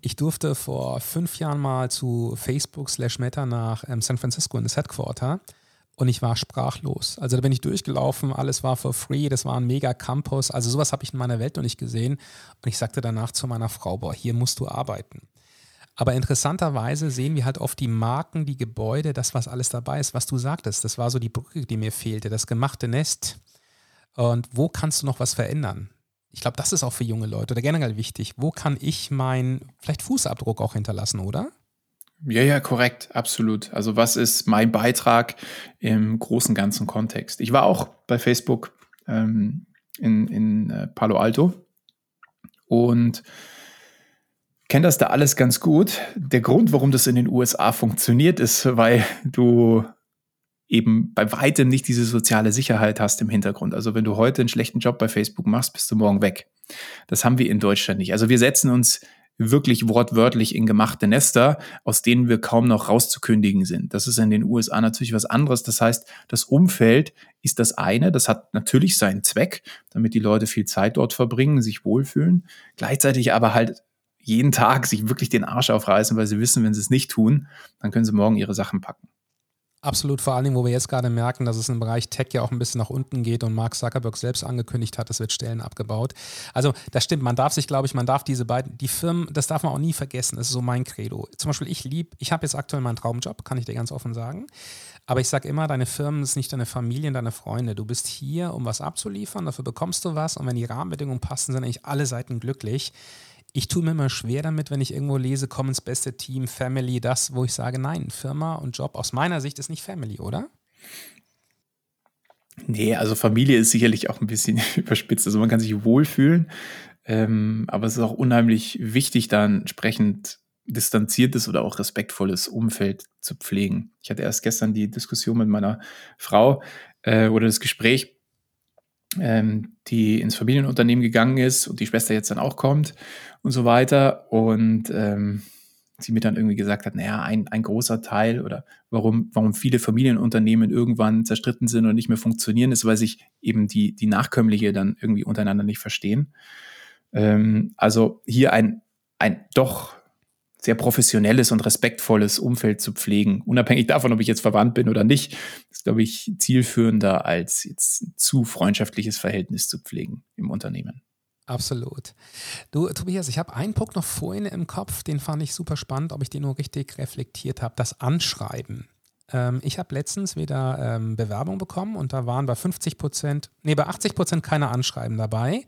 Ich durfte vor fünf Jahren mal zu Facebook slash Meta nach ähm, San Francisco in das Headquarter und ich war sprachlos. Also da bin ich durchgelaufen, alles war for free, das war ein mega Campus. Also sowas habe ich in meiner Welt noch nicht gesehen. Und ich sagte danach zu meiner Frau, boah, hier musst du arbeiten. Aber interessanterweise sehen wir halt oft die Marken, die Gebäude, das, was alles dabei ist, was du sagtest. Das war so die Brücke, die mir fehlte, das gemachte Nest. Und wo kannst du noch was verändern? Ich glaube, das ist auch für junge Leute oder generell wichtig. Wo kann ich meinen vielleicht Fußabdruck auch hinterlassen, oder? Ja, ja, korrekt, absolut. Also was ist mein Beitrag im großen ganzen Kontext? Ich war auch bei Facebook ähm, in, in äh, Palo Alto und kenne das da alles ganz gut. Der Grund, warum das in den USA funktioniert, ist, weil du eben bei weitem nicht diese soziale Sicherheit hast im Hintergrund. Also wenn du heute einen schlechten Job bei Facebook machst, bist du morgen weg. Das haben wir in Deutschland nicht. Also wir setzen uns wirklich wortwörtlich in gemachte Nester, aus denen wir kaum noch rauszukündigen sind. Das ist in den USA natürlich was anderes. Das heißt, das Umfeld ist das eine, das hat natürlich seinen Zweck, damit die Leute viel Zeit dort verbringen, sich wohlfühlen, gleichzeitig aber halt jeden Tag sich wirklich den Arsch aufreißen, weil sie wissen, wenn sie es nicht tun, dann können sie morgen ihre Sachen packen. Absolut, vor allen Dingen, wo wir jetzt gerade merken, dass es im Bereich Tech ja auch ein bisschen nach unten geht und Mark Zuckerberg selbst angekündigt hat, es wird Stellen abgebaut. Also das stimmt, man darf sich, glaube ich, man darf diese beiden, die Firmen, das darf man auch nie vergessen, das ist so mein Credo. Zum Beispiel, ich liebe, ich habe jetzt aktuell meinen Traumjob, kann ich dir ganz offen sagen. Aber ich sage immer, deine Firmen sind nicht deine Familie, deine Freunde. Du bist hier, um was abzuliefern, dafür bekommst du was und wenn die Rahmenbedingungen passen, sind eigentlich alle Seiten glücklich ich tue mir immer schwer damit, wenn ich irgendwo lese, Commons beste Team, Family, das, wo ich sage, nein, Firma und Job aus meiner Sicht ist nicht Family, oder? Nee, also Familie ist sicherlich auch ein bisschen <laughs> überspitzt. Also man kann sich wohlfühlen, ähm, aber es ist auch unheimlich wichtig, da entsprechend distanziertes oder auch respektvolles Umfeld zu pflegen. Ich hatte erst gestern die Diskussion mit meiner Frau äh, oder das Gespräch, ähm, die ins Familienunternehmen gegangen ist und die Schwester jetzt dann auch kommt und so weiter. Und ähm, sie mir dann irgendwie gesagt hat, naja, ein, ein großer Teil oder warum, warum viele Familienunternehmen irgendwann zerstritten sind und nicht mehr funktionieren, ist, weil sich eben die, die Nachkömmliche dann irgendwie untereinander nicht verstehen. Ähm, also hier ein, ein doch sehr professionelles und respektvolles Umfeld zu pflegen. Unabhängig davon, ob ich jetzt verwandt bin oder nicht, ist, glaube ich, zielführender als jetzt ein zu freundschaftliches Verhältnis zu pflegen im Unternehmen. Absolut. Du, Tobias, ich habe einen Punkt noch vorhin im Kopf, den fand ich super spannend, ob ich den nur richtig reflektiert habe. Das Anschreiben. Ähm, ich habe letztens wieder ähm, Bewerbung bekommen und da waren bei 50 Prozent, nee, bei 80 Prozent keine Anschreiben dabei.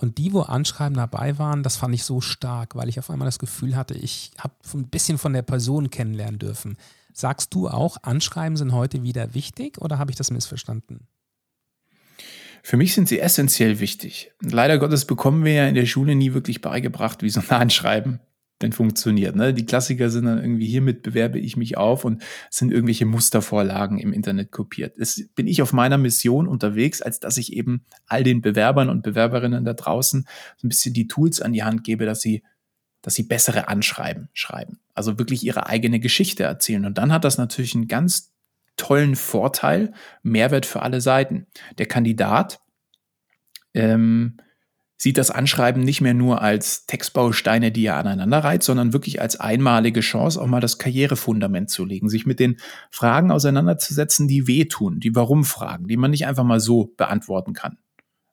Und die, wo Anschreiben dabei waren, das fand ich so stark, weil ich auf einmal das Gefühl hatte, ich habe ein bisschen von der Person kennenlernen dürfen. Sagst du auch, Anschreiben sind heute wieder wichtig oder habe ich das missverstanden? Für mich sind sie essentiell wichtig. Leider Gottes bekommen wir ja in der Schule nie wirklich beigebracht, wie so ein Anschreiben denn funktioniert. Ne? Die Klassiker sind dann irgendwie, hiermit bewerbe ich mich auf und sind irgendwelche Mustervorlagen im Internet kopiert. Es bin ich auf meiner Mission unterwegs, als dass ich eben all den Bewerbern und Bewerberinnen da draußen so ein bisschen die Tools an die Hand gebe, dass sie dass sie bessere Anschreiben schreiben. Also wirklich ihre eigene Geschichte erzählen. Und dann hat das natürlich einen ganz tollen Vorteil, Mehrwert für alle Seiten. Der Kandidat ähm, sieht das Anschreiben nicht mehr nur als Textbausteine, die er aneinander reiht, sondern wirklich als einmalige Chance, auch mal das Karrierefundament zu legen, sich mit den Fragen auseinanderzusetzen, die wehtun, die Warum-Fragen, die man nicht einfach mal so beantworten kann.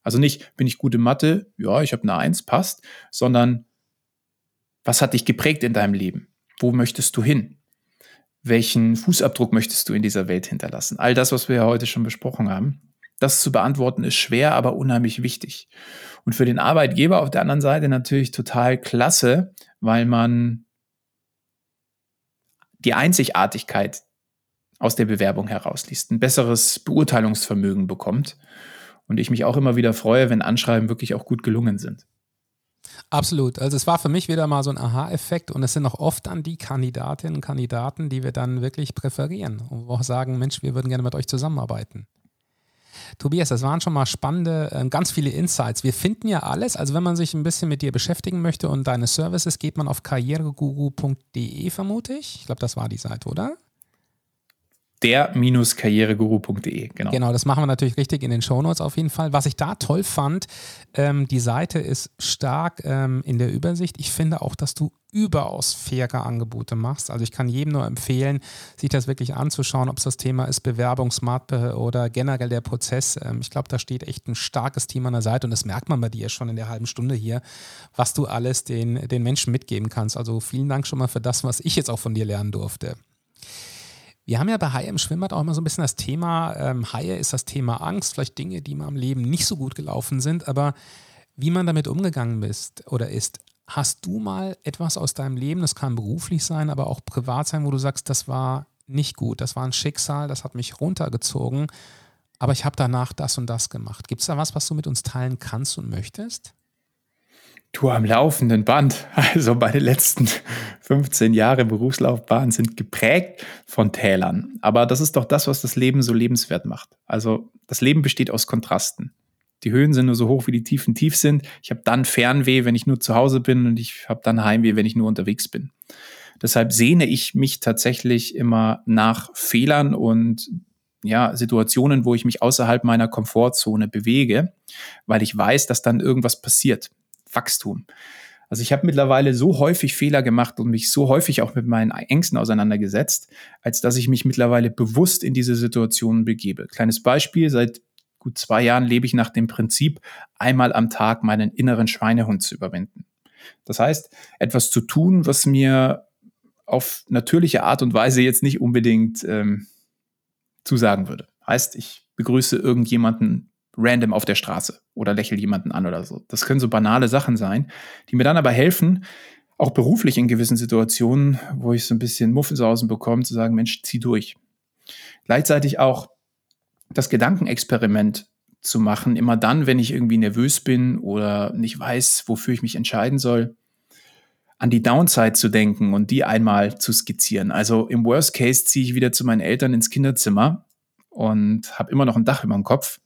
Also nicht, bin ich gute Mathe? Ja, ich habe eine Eins, passt, sondern Was hat dich geprägt in deinem Leben? Wo möchtest du hin? Welchen Fußabdruck möchtest du in dieser Welt hinterlassen? All das, was wir ja heute schon besprochen haben. Das zu beantworten ist schwer, aber unheimlich wichtig. Und für den Arbeitgeber auf der anderen Seite natürlich total klasse, weil man die Einzigartigkeit aus der Bewerbung herausliest, ein besseres Beurteilungsvermögen bekommt. Und ich mich auch immer wieder freue, wenn Anschreiben wirklich auch gut gelungen sind. Absolut. Also es war für mich wieder mal so ein Aha-Effekt und es sind auch oft dann die Kandidatinnen und Kandidaten, die wir dann wirklich präferieren und auch sagen, Mensch, wir würden gerne mit euch zusammenarbeiten. Tobias, das waren schon mal spannende, äh, ganz viele Insights. Wir finden ja alles, also wenn man sich ein bisschen mit dir beschäftigen möchte und deine Services, geht man auf karriereguru.de, vermute ich. Ich glaube, das war die Seite, oder? der-karriereguru.de, genau. Genau, das machen wir natürlich richtig in den Shownotes auf jeden Fall. Was ich da toll fand, ähm, die Seite ist stark ähm, in der Übersicht. Ich finde auch, dass du überaus faire Angebote machst. Also ich kann jedem nur empfehlen, sich das wirklich anzuschauen, ob es das Thema ist, Bewerbung, Smart oder generell der Prozess. Ähm, ich glaube, da steht echt ein starkes Team an der Seite und das merkt man bei dir schon in der halben Stunde hier, was du alles den, den Menschen mitgeben kannst. Also vielen Dank schon mal für das, was ich jetzt auch von dir lernen durfte. Wir haben ja bei Haie im Schwimmbad auch immer so ein bisschen das Thema, ähm, Haie ist das Thema Angst, vielleicht Dinge, die mal im Leben nicht so gut gelaufen sind, aber wie man damit umgegangen ist oder ist. Hast du mal etwas aus deinem Leben, das kann beruflich sein, aber auch privat sein, wo du sagst, das war nicht gut, das war ein Schicksal, das hat mich runtergezogen, aber ich habe danach das und das gemacht. Gibt es da was, was du mit uns teilen kannst und möchtest? Du am laufenden Band. <laughs> Also meine letzten 15 Jahre Berufslaufbahn sind geprägt von Tälern. Aber das ist doch das, was das Leben so lebenswert macht. Also das Leben besteht aus Kontrasten. Die Höhen sind nur so hoch, wie die Tiefen tief sind. Ich habe dann Fernweh, wenn ich nur zu Hause bin und ich habe dann Heimweh, wenn ich nur unterwegs bin. Deshalb sehne ich mich tatsächlich immer nach Fehlern und ja, Situationen, wo ich mich außerhalb meiner Komfortzone bewege, weil ich weiß, dass dann irgendwas passiert. Wachstum. Also ich habe mittlerweile so häufig Fehler gemacht und mich so häufig auch mit meinen Ängsten auseinandergesetzt, als dass ich mich mittlerweile bewusst in diese Situationen begebe. Kleines Beispiel, seit gut zwei Jahren lebe ich nach dem Prinzip, einmal am Tag meinen inneren Schweinehund zu überwinden. Das heißt, etwas zu tun, was mir auf natürliche Art und Weise jetzt nicht unbedingt ähm, zusagen würde. Heißt, ich begrüße irgendjemanden random auf der Straße oder lächel jemanden an oder so. Das können so banale Sachen sein, die mir dann aber helfen, auch beruflich in gewissen Situationen, wo ich so ein bisschen Muffensausen bekomme, zu sagen, Mensch, zieh durch. Gleichzeitig auch das Gedankenexperiment zu machen, immer dann, wenn ich irgendwie nervös bin oder nicht weiß, wofür ich mich entscheiden soll, an die Downside zu denken und die einmal zu skizzieren. Also im Worst Case ziehe ich wieder zu meinen Eltern ins Kinderzimmer und habe immer noch ein Dach über dem Kopf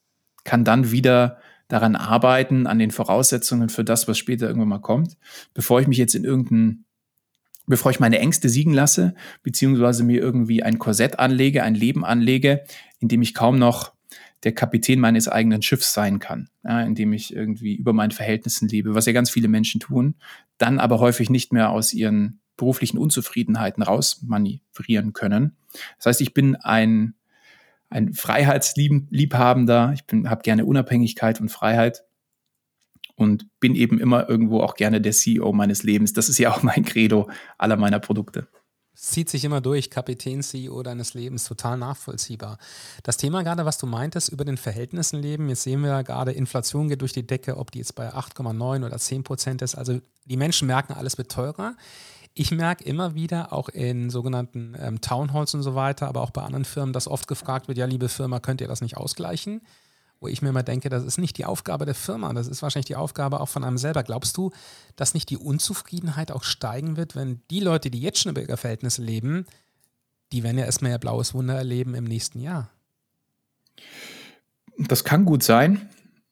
kann dann wieder daran arbeiten, an den Voraussetzungen für das, was später irgendwann mal kommt, bevor ich mich jetzt in irgendein, bevor ich meine Ängste siegen lasse, beziehungsweise mir irgendwie ein Korsett anlege, ein Leben anlege, in dem ich kaum noch der Kapitän meines eigenen Schiffs sein kann, ja, indem ich irgendwie über meinen Verhältnissen lebe, was ja ganz viele Menschen tun, dann aber häufig nicht mehr aus ihren beruflichen Unzufriedenheiten rausmanövrieren können. Das heißt, ich bin ein ein Freiheitsliebhabender. Ich habe gerne Unabhängigkeit und Freiheit und bin eben immer irgendwo auch gerne der CEO meines Lebens. Das ist ja auch mein Credo aller meiner Produkte. zieht sich immer durch, Kapitän, CEO deines Lebens, total nachvollziehbar. Das Thema gerade, was du meintest, über den Verhältnissen leben, jetzt sehen wir gerade, Inflation geht durch die Decke, ob die jetzt bei 8,9 oder 10 Prozent ist. Also die Menschen merken, alles wird teurer. Ich merke immer wieder, auch in sogenannten ähm, Townhalls und so weiter, aber auch bei anderen Firmen, dass oft gefragt wird, ja, liebe Firma, könnt ihr das nicht ausgleichen? Wo ich mir immer denke, das ist nicht die Aufgabe der Firma, das ist wahrscheinlich die Aufgabe auch von einem selber. Glaubst du, dass nicht die Unzufriedenheit auch steigen wird, wenn die Leute, die jetzt schon über ihre Verhältnisse leben, die werden ja erstmal ihr blaues Wunder erleben im nächsten Jahr? Das kann gut sein.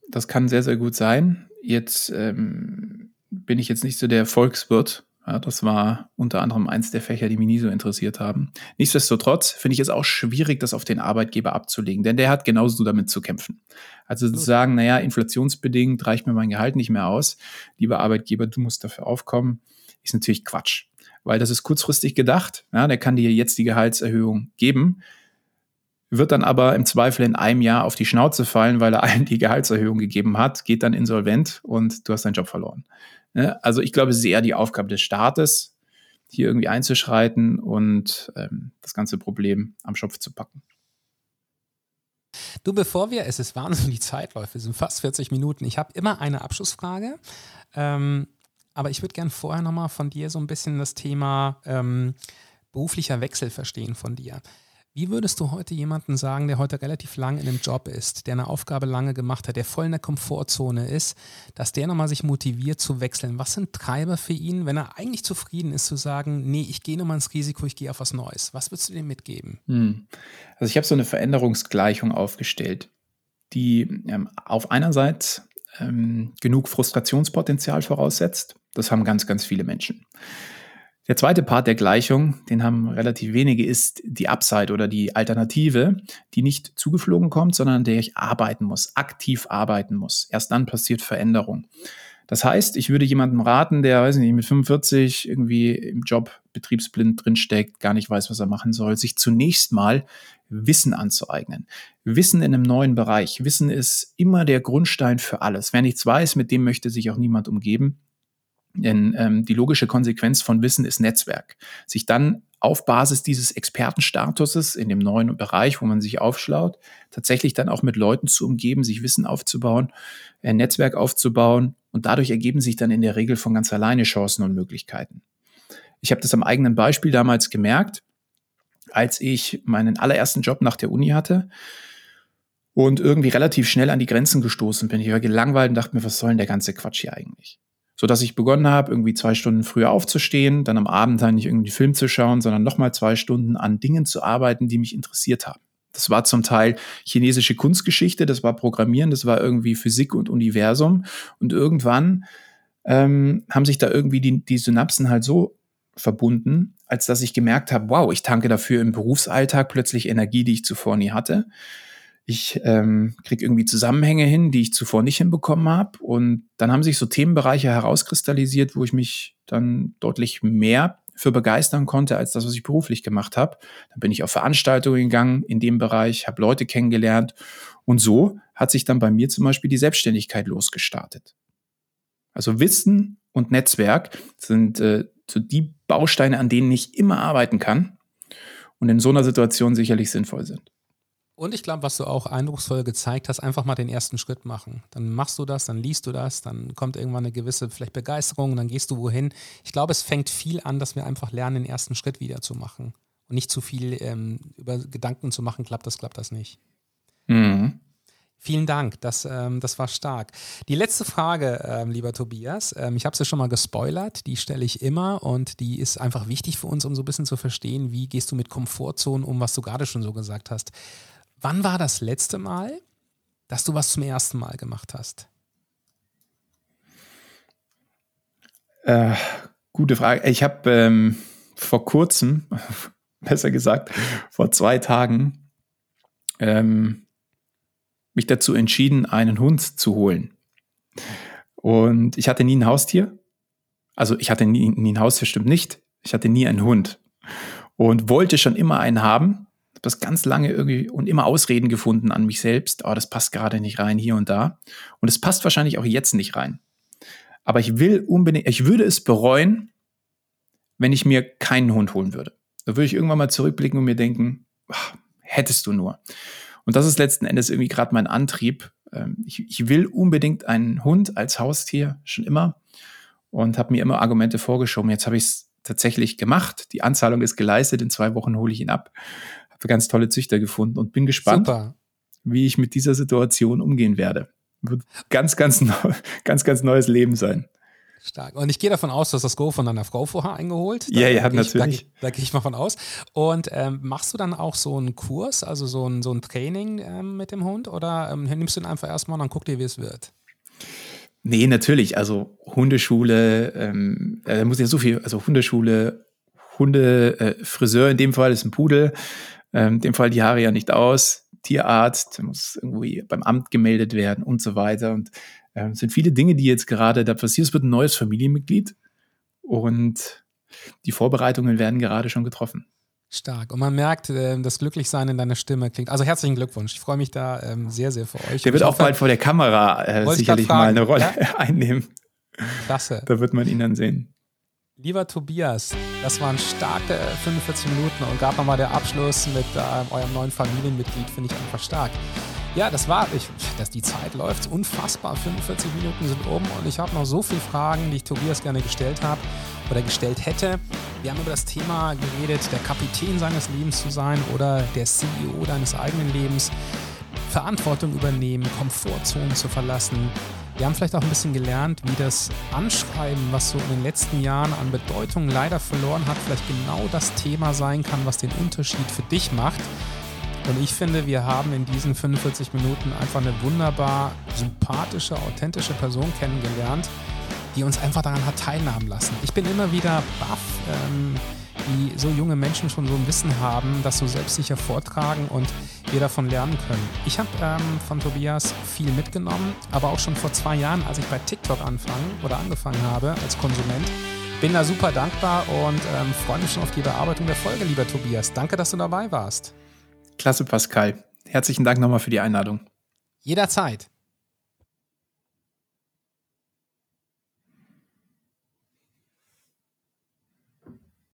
Das kann sehr, sehr gut sein. Jetzt ähm, bin ich jetzt nicht so der Volkswirt ja, das war unter anderem eins der Fächer, die mich nie so interessiert haben. Nichtsdestotrotz finde ich es auch schwierig, das auf den Arbeitgeber abzulegen, denn der hat genauso damit zu kämpfen. Also zu sagen, naja, inflationsbedingt reicht mir mein Gehalt nicht mehr aus. Lieber Arbeitgeber, du musst dafür aufkommen, ist natürlich Quatsch. Weil das ist kurzfristig gedacht. Ja, der kann dir jetzt die Gehaltserhöhung geben. wird dann aber im Zweifel in einem Jahr auf die Schnauze fallen, weil er <laughs> allen die Gehaltserhöhung gegeben hat, geht dann insolvent und du hast deinen Job verloren. Ne? Also ich glaube, es ist eher die Aufgabe des Staates, hier irgendwie einzuschreiten und ähm, das ganze Problem am Schopf zu packen. Du, bevor wir, es ist Wahnsinn, die Zeitläufe sind fast 40 Minuten. Ich habe immer eine Abschlussfrage, ähm, aber ich würde gerne vorher nochmal von dir so ein bisschen das Thema ähm, beruflicher Wechsel verstehen von dir. Wie würdest du heute jemanden sagen, der heute relativ lang in einem Job ist, der eine Aufgabe lange gemacht hat, der voll in der Komfortzone ist, dass der nochmal sich motiviert zu wechseln? Was sind Treiber für ihn, wenn er eigentlich zufrieden ist, zu sagen, nee, ich gehe nochmal ins Risiko, ich gehe auf was Neues? Was würdest du dem mitgeben? Hm. Also ich habe so eine Veränderungsgleichung aufgestellt, die ähm, auf einer Seite ähm, genug Frustrationspotenzial voraussetzt. Das haben ganz, ganz viele Menschen. Der zweite Part der Gleichung, den haben relativ wenige, ist die Upside oder die Alternative, die nicht zugeflogen kommt, sondern der ich arbeiten muss, aktiv arbeiten muss. Erst dann passiert Veränderung. Das heißt, ich würde jemandem raten, der, weiß nicht, mit 45 irgendwie im Job betriebsblind drinsteckt, gar nicht weiß, was er machen soll, sich zunächst mal Wissen anzueignen. Wissen in einem neuen Bereich. Wissen ist immer der Grundstein für alles. Wer nichts weiß, mit dem möchte sich auch niemand umgeben. Denn ähm, die logische Konsequenz von Wissen ist Netzwerk. Sich dann auf Basis dieses Expertenstatuses in dem neuen Bereich, wo man sich aufschlaut, tatsächlich dann auch mit Leuten zu umgeben, sich Wissen aufzubauen, ein Netzwerk aufzubauen und dadurch ergeben sich dann in der Regel von ganz alleine Chancen und Möglichkeiten. Ich habe das am eigenen Beispiel damals gemerkt, als ich meinen allerersten Job nach der Uni hatte und irgendwie relativ schnell an die Grenzen gestoßen bin. Ich war gelangweilt und dachte mir, was soll denn der ganze Quatsch hier eigentlich? So dass ich begonnen habe, irgendwie zwei Stunden früher aufzustehen, dann am Abend dann nicht irgendwie Film zu schauen, sondern nochmal zwei Stunden an Dingen zu arbeiten, die mich interessiert haben. Das war zum Teil chinesische Kunstgeschichte, das war Programmieren, das war irgendwie Physik und Universum. Und irgendwann ähm, haben sich da irgendwie die, die Synapsen halt so verbunden, als dass ich gemerkt habe, wow, ich tanke dafür im Berufsalltag plötzlich Energie, die ich zuvor nie hatte. Ich ähm, kriege irgendwie Zusammenhänge hin, die ich zuvor nicht hinbekommen habe. Und dann haben sich so Themenbereiche herauskristallisiert, wo ich mich dann deutlich mehr für begeistern konnte als das, was ich beruflich gemacht habe. Dann bin ich auf Veranstaltungen gegangen in dem Bereich, habe Leute kennengelernt und so hat sich dann bei mir zum Beispiel die Selbstständigkeit losgestartet. Also Wissen und Netzwerk sind äh, so die Bausteine, an denen ich immer arbeiten kann und in so einer Situation sicherlich sinnvoll sind. Und ich glaube, was du auch eindrucksvoll gezeigt hast, einfach mal den ersten Schritt machen. Dann machst du das, dann liest du das, dann kommt irgendwann eine gewisse vielleicht Begeisterung, dann gehst du wohin. Ich glaube, es fängt viel an, dass wir einfach lernen, den ersten Schritt wieder zu machen. Und nicht zu viel ähm, über Gedanken zu machen, klappt das, klappt das nicht. Mhm. Vielen Dank, das, ähm, das war stark. Die letzte Frage, ähm, lieber Tobias, ähm, ich habe sie schon mal gespoilert, die stelle ich immer und die ist einfach wichtig für uns, um so ein bisschen zu verstehen, wie gehst du mit Komfortzonen um, was du gerade schon so gesagt hast. Wann war das letzte Mal, dass du was zum ersten Mal gemacht hast? Äh, gute Frage. Ich habe ähm, vor kurzem, <laughs> besser gesagt, vor zwei Tagen, ähm, mich dazu entschieden, einen Hund zu holen. Und ich hatte nie ein Haustier. Also ich hatte nie, nie ein Haustier, stimmt nicht. Ich hatte nie einen Hund. Und wollte schon immer einen haben habe das ganz lange irgendwie und immer Ausreden gefunden an mich selbst. Oh, das passt gerade nicht rein hier und da. Und es passt wahrscheinlich auch jetzt nicht rein. Aber ich will unbedingt, ich würde es bereuen, wenn ich mir keinen Hund holen würde. Da würde ich irgendwann mal zurückblicken und mir denken, ach, hättest du nur. Und das ist letzten Endes irgendwie gerade mein Antrieb. Ähm, ich, ich will unbedingt einen Hund als Haustier, schon immer. Und habe mir immer Argumente vorgeschoben. Jetzt habe ich es tatsächlich gemacht. Die Anzahlung ist geleistet. In zwei Wochen hole ich ihn ab ganz tolle Züchter gefunden und bin gespannt, Super. wie ich mit dieser Situation umgehen werde. Wird ganz, ganz, neu, <laughs> ganz, ganz neues Leben sein. Stark. Und ich gehe davon aus, dass das Go von deiner Frau vorher eingeholt. Da ja, ja, natürlich. Da, da gehe ich mal von aus. Und ähm, machst du dann auch so einen Kurs, also so ein, so ein Training ähm, mit dem Hund oder ähm, nimmst du ihn einfach erstmal und dann guck dir, wie es wird? Nee, natürlich. Also Hundeschule, ähm, äh, da muss ja so viel, also Hundeschule, Hunde, äh, Friseur in dem Fall ist ein Pudel, ähm, dem Fall die Haare ja nicht aus, Tierarzt, muss irgendwie beim Amt gemeldet werden und so weiter. Und ähm, sind viele Dinge, die jetzt gerade da passieren. Es wird ein neues Familienmitglied und die Vorbereitungen werden gerade schon getroffen. Stark. Und man merkt, äh, das Glücklichsein in deiner Stimme klingt. Also herzlichen Glückwunsch. Ich freue mich da ähm, sehr, sehr für euch. Der wird auch bald vor der Kamera äh, sicherlich mal eine Rolle ja? <laughs> einnehmen. Klasse. Da wird man ihn dann sehen. Lieber Tobias, das waren starke 45 Minuten und gerade nochmal der Abschluss mit äh, eurem neuen Familienmitglied, finde ich einfach stark. Ja, das war, ich, dass die Zeit läuft unfassbar. 45 Minuten sind um und ich habe noch so viele Fragen, die ich Tobias gerne gestellt habe oder gestellt hätte. Wir haben über das Thema geredet, der Kapitän seines Lebens zu sein oder der CEO deines eigenen Lebens, Verantwortung übernehmen, Komfortzonen zu verlassen. Wir haben vielleicht auch ein bisschen gelernt, wie das Anschreiben, was so in den letzten Jahren an Bedeutung leider verloren hat, vielleicht genau das Thema sein kann, was den Unterschied für dich macht. Und ich finde, wir haben in diesen 45 Minuten einfach eine wunderbar sympathische, authentische Person kennengelernt, die uns einfach daran hat teilhaben lassen. Ich bin immer wieder baff, ähm, wie so junge Menschen schon so ein Wissen haben, das so selbstsicher vortragen und wir davon lernen können. Ich habe ähm, von Tobias viel mitgenommen, aber auch schon vor zwei Jahren, als ich bei TikTok anfangen oder angefangen habe als Konsument. Bin da super dankbar und ähm, freue mich schon auf die Bearbeitung der Folge, lieber Tobias. Danke, dass du dabei warst. Klasse, Pascal. Herzlichen Dank nochmal für die Einladung. Jederzeit.